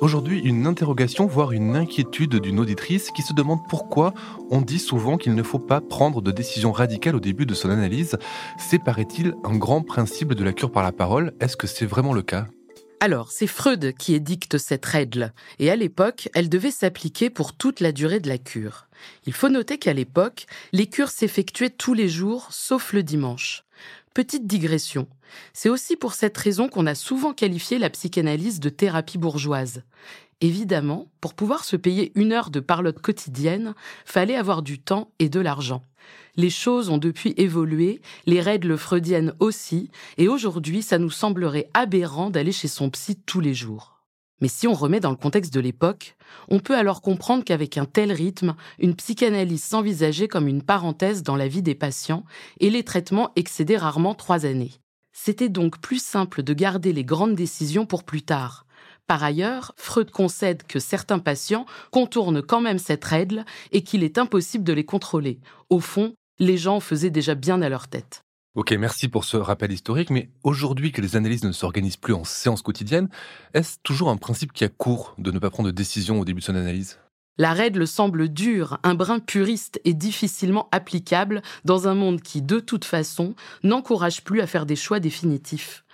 Aujourd'hui, une interrogation, voire une inquiétude d'une auditrice qui se demande pourquoi on dit souvent qu'il ne faut pas prendre de décision radicale au début de son analyse. C'est, paraît-il, un grand principe de la cure par la parole. Est-ce que c'est vraiment le cas? Alors, c'est Freud qui édicte cette règle, et à l'époque, elle devait s'appliquer pour toute la durée de la cure. Il faut noter qu'à l'époque, les cures s'effectuaient tous les jours, sauf le dimanche. Petite digression. C'est aussi pour cette raison qu'on a souvent qualifié la psychanalyse de thérapie bourgeoise. Évidemment, pour pouvoir se payer une heure de parlotte quotidienne, fallait avoir du temps et de l'argent. Les choses ont depuis évolué, les règles freudiennes aussi, et aujourd'hui, ça nous semblerait aberrant d'aller chez son psy tous les jours. Mais si on remet dans le contexte de l'époque, on peut alors comprendre qu'avec un tel rythme, une psychanalyse s'envisageait comme une parenthèse dans la vie des patients et les traitements excédaient rarement trois années. C'était donc plus simple de garder les grandes décisions pour plus tard. Par ailleurs, Freud concède que certains patients contournent quand même cette règle et qu'il est impossible de les contrôler. Au fond, les gens faisaient déjà bien à leur tête. Ok, merci pour ce rappel historique, mais aujourd'hui que les analyses ne s'organisent plus en séance quotidienne, est-ce toujours un principe qui a cours de ne pas prendre de décision au début de son analyse? La règle semble dure, un brin puriste et difficilement applicable dans un monde qui, de toute façon, n'encourage plus à faire des choix définitifs.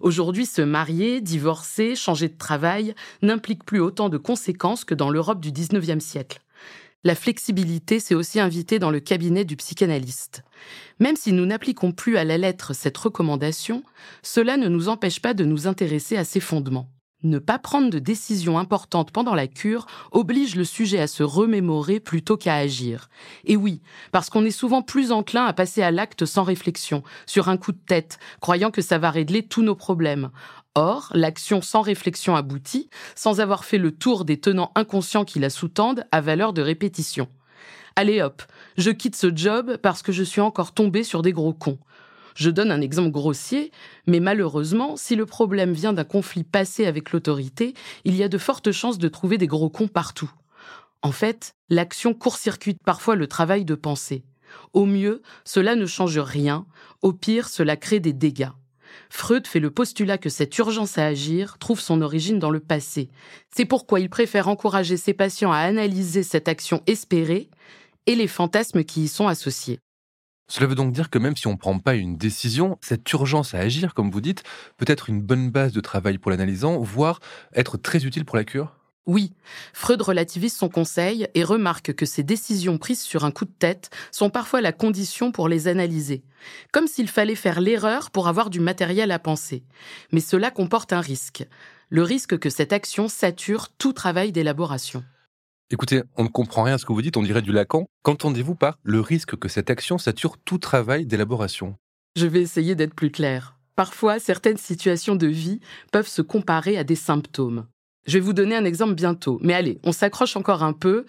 Aujourd'hui, se marier, divorcer, changer de travail n'implique plus autant de conséquences que dans l'Europe du XIXe siècle la flexibilité s'est aussi invitée dans le cabinet du psychanalyste. Même si nous n'appliquons plus à la lettre cette recommandation, cela ne nous empêche pas de nous intéresser à ses fondements. Ne pas prendre de décision importante pendant la cure oblige le sujet à se remémorer plutôt qu'à agir. Et oui, parce qu'on est souvent plus enclin à passer à l'acte sans réflexion, sur un coup de tête, croyant que ça va régler tous nos problèmes. Or, l'action sans réflexion aboutit, sans avoir fait le tour des tenants inconscients qui la sous-tendent, à valeur de répétition. Allez hop, je quitte ce job parce que je suis encore tombé sur des gros cons. Je donne un exemple grossier, mais malheureusement, si le problème vient d'un conflit passé avec l'autorité, il y a de fortes chances de trouver des gros cons partout. En fait, l'action court-circuite parfois le travail de pensée. Au mieux, cela ne change rien, au pire, cela crée des dégâts. Freud fait le postulat que cette urgence à agir trouve son origine dans le passé. C'est pourquoi il préfère encourager ses patients à analyser cette action espérée et les fantasmes qui y sont associés. Cela veut donc dire que même si on ne prend pas une décision, cette urgence à agir, comme vous dites, peut être une bonne base de travail pour l'analysant, voire être très utile pour la cure? Oui, Freud relativise son conseil et remarque que ces décisions prises sur un coup de tête sont parfois la condition pour les analyser, comme s'il fallait faire l'erreur pour avoir du matériel à penser. Mais cela comporte un risque, le risque que cette action sature tout travail d'élaboration. Écoutez, on ne comprend rien à ce que vous dites, on dirait du Lacan. Qu'entendez-vous par le risque que cette action sature tout travail d'élaboration? Je vais essayer d'être plus clair. Parfois, certaines situations de vie peuvent se comparer à des symptômes. Je vais vous donner un exemple bientôt, mais allez, on s'accroche encore un peu.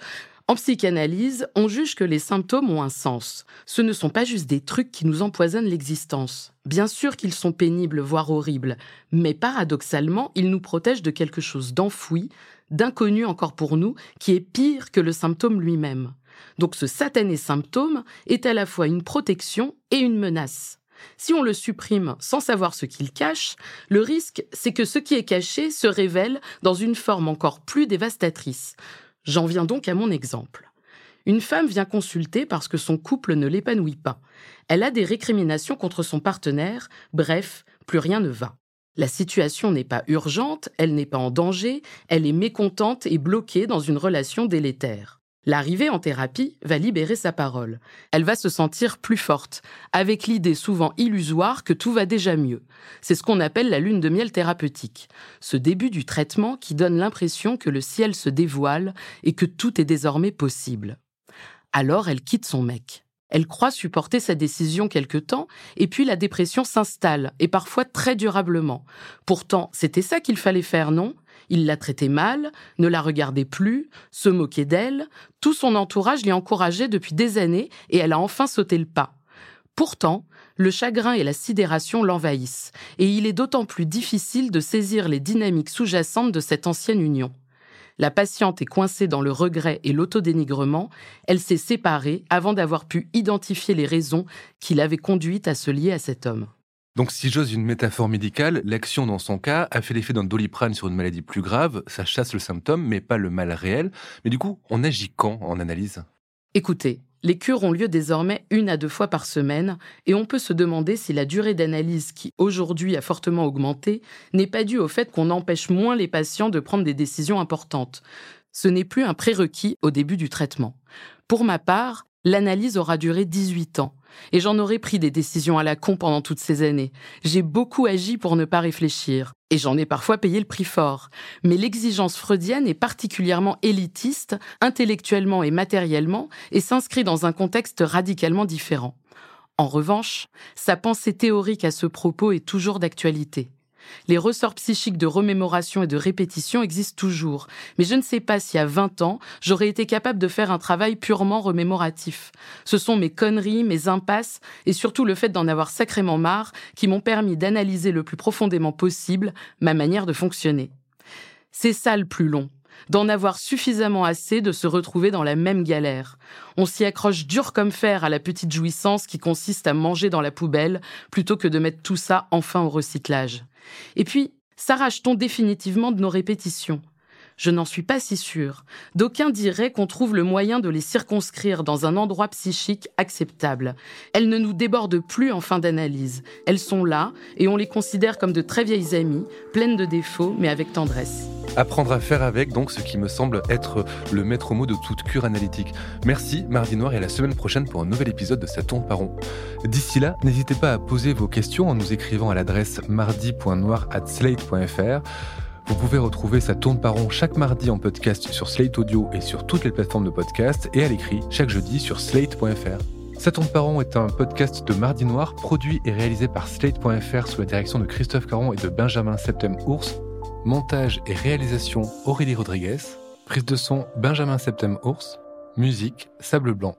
En psychanalyse, on juge que les symptômes ont un sens. Ce ne sont pas juste des trucs qui nous empoisonnent l'existence. Bien sûr qu'ils sont pénibles, voire horribles, mais paradoxalement, ils nous protègent de quelque chose d'enfoui, d'inconnu encore pour nous, qui est pire que le symptôme lui-même. Donc ce satané symptôme est à la fois une protection et une menace. Si on le supprime sans savoir ce qu'il cache, le risque, c'est que ce qui est caché se révèle dans une forme encore plus dévastatrice. J'en viens donc à mon exemple. Une femme vient consulter parce que son couple ne l'épanouit pas. Elle a des récriminations contre son partenaire, bref, plus rien ne va. La situation n'est pas urgente, elle n'est pas en danger, elle est mécontente et bloquée dans une relation délétère. L'arrivée en thérapie va libérer sa parole. Elle va se sentir plus forte, avec l'idée souvent illusoire que tout va déjà mieux. C'est ce qu'on appelle la lune de miel thérapeutique. Ce début du traitement qui donne l'impression que le ciel se dévoile et que tout est désormais possible. Alors elle quitte son mec. Elle croit supporter sa décision quelque temps, et puis la dépression s'installe, et parfois très durablement. Pourtant, c'était ça qu'il fallait faire, non? Il la traitait mal, ne la regardait plus, se moquait d'elle. Tout son entourage l'y encourageait depuis des années et elle a enfin sauté le pas. Pourtant, le chagrin et la sidération l'envahissent, et il est d'autant plus difficile de saisir les dynamiques sous-jacentes de cette ancienne union. La patiente est coincée dans le regret et l'autodénigrement, elle s'est séparée avant d'avoir pu identifier les raisons qui l'avaient conduite à se lier à cet homme. Donc si j'ose une métaphore médicale, l'action dans son cas a fait l'effet d'un doliprane sur une maladie plus grave, ça chasse le symptôme mais pas le mal réel. Mais du coup, on agit quand en analyse? Écoutez, les cures ont lieu désormais une à deux fois par semaine et on peut se demander si la durée d'analyse qui aujourd'hui a fortement augmenté n'est pas due au fait qu'on empêche moins les patients de prendre des décisions importantes. Ce n'est plus un prérequis au début du traitement. Pour ma part, l'analyse aura duré 18 ans et j'en aurais pris des décisions à la con pendant toutes ces années. J'ai beaucoup agi pour ne pas réfléchir. Et j'en ai parfois payé le prix fort. Mais l'exigence freudienne est particulièrement élitiste, intellectuellement et matériellement, et s'inscrit dans un contexte radicalement différent. En revanche, sa pensée théorique à ce propos est toujours d'actualité. Les ressorts psychiques de remémoration et de répétition existent toujours, mais je ne sais pas si à 20 ans, j'aurais été capable de faire un travail purement remémoratif. Ce sont mes conneries, mes impasses et surtout le fait d'en avoir sacrément marre qui m'ont permis d'analyser le plus profondément possible ma manière de fonctionner. C'est ça le plus long, d'en avoir suffisamment assez de se retrouver dans la même galère. On s'y accroche dur comme fer à la petite jouissance qui consiste à manger dans la poubelle plutôt que de mettre tout ça enfin au recyclage. Et puis, s'arrache-t-on définitivement de nos répétitions? Je n'en suis pas si sûre. D'aucuns diraient qu'on trouve le moyen de les circonscrire dans un endroit psychique acceptable. Elles ne nous débordent plus en fin d'analyse. Elles sont là et on les considère comme de très vieilles amies, pleines de défauts mais avec tendresse. Apprendre à faire avec, donc, ce qui me semble être le maître mot de toute cure analytique. Merci, Mardi Noir, et la semaine prochaine pour un nouvel épisode de Ça tourne par rond. D'ici là, n'hésitez pas à poser vos questions en nous écrivant à l'adresse mardi.noir.slate.fr. Vous pouvez retrouver Ça tourne par chaque mardi en podcast sur Slate Audio et sur toutes les plateformes de podcast et à l'écrit chaque jeudi sur slate.fr. Ça tourne par est un podcast de Mardi Noir produit et réalisé par Slate.fr sous la direction de Christophe Caron et de Benjamin Septem-Ours. Montage et réalisation Aurélie Rodriguez. Prise de son Benjamin Septem-Ours. Musique Sable Blanc.